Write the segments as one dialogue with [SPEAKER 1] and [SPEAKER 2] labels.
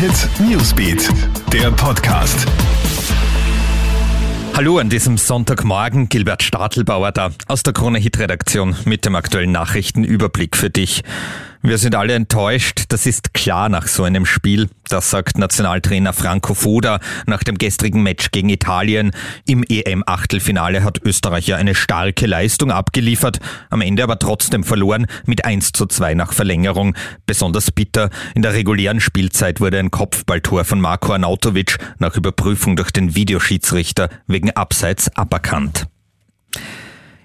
[SPEAKER 1] Hit Newsbeat, der Podcast.
[SPEAKER 2] Hallo an diesem Sonntagmorgen, Gilbert Stadelbauer da aus der Krone Hit Redaktion mit dem aktuellen Nachrichtenüberblick für dich. Wir sind alle enttäuscht, das ist klar nach so einem Spiel. Das sagt Nationaltrainer Franco Foda nach dem gestrigen Match gegen Italien. Im EM-Achtelfinale hat Österreich ja eine starke Leistung abgeliefert, am Ende aber trotzdem verloren mit 1 zu 2 nach Verlängerung. Besonders bitter, in der regulären Spielzeit wurde ein Kopfballtor von Marko Arnautovic nach Überprüfung durch den Videoschiedsrichter wegen Abseits aberkannt.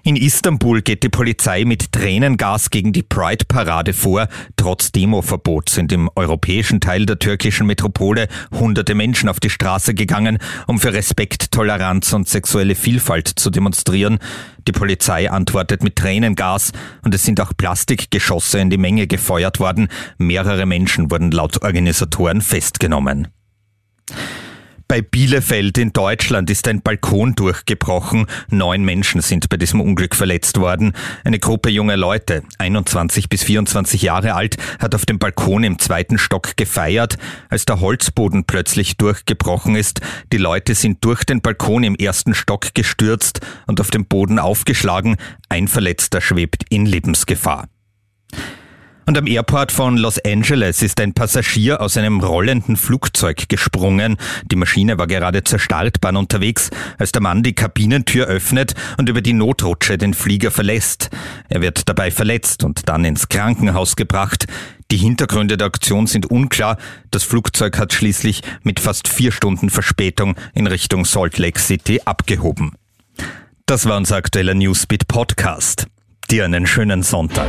[SPEAKER 2] In Istanbul geht die Polizei mit Tränengas gegen die Pride-Parade vor. Trotz Demoverbot sind im europäischen Teil der türkischen Metropole hunderte Menschen auf die Straße gegangen, um für Respekt, Toleranz und sexuelle Vielfalt zu demonstrieren. Die Polizei antwortet mit Tränengas und es sind auch Plastikgeschosse in die Menge gefeuert worden. Mehrere Menschen wurden laut Organisatoren festgenommen. Bei Bielefeld in Deutschland ist ein Balkon durchgebrochen. Neun Menschen sind bei diesem Unglück verletzt worden. Eine Gruppe junger Leute, 21 bis 24 Jahre alt, hat auf dem Balkon im zweiten Stock gefeiert, als der Holzboden plötzlich durchgebrochen ist. Die Leute sind durch den Balkon im ersten Stock gestürzt und auf dem Boden aufgeschlagen. Ein Verletzter schwebt in Lebensgefahr. Und am Airport von Los Angeles ist ein Passagier aus einem rollenden Flugzeug gesprungen. Die Maschine war gerade zur Startbahn unterwegs, als der Mann die Kabinentür öffnet und über die Notrutsche den Flieger verlässt. Er wird dabei verletzt und dann ins Krankenhaus gebracht. Die Hintergründe der Aktion sind unklar. Das Flugzeug hat schließlich mit fast vier Stunden Verspätung in Richtung Salt Lake City abgehoben. Das war unser aktueller Newsbeat Podcast. Dir einen schönen Sonntag.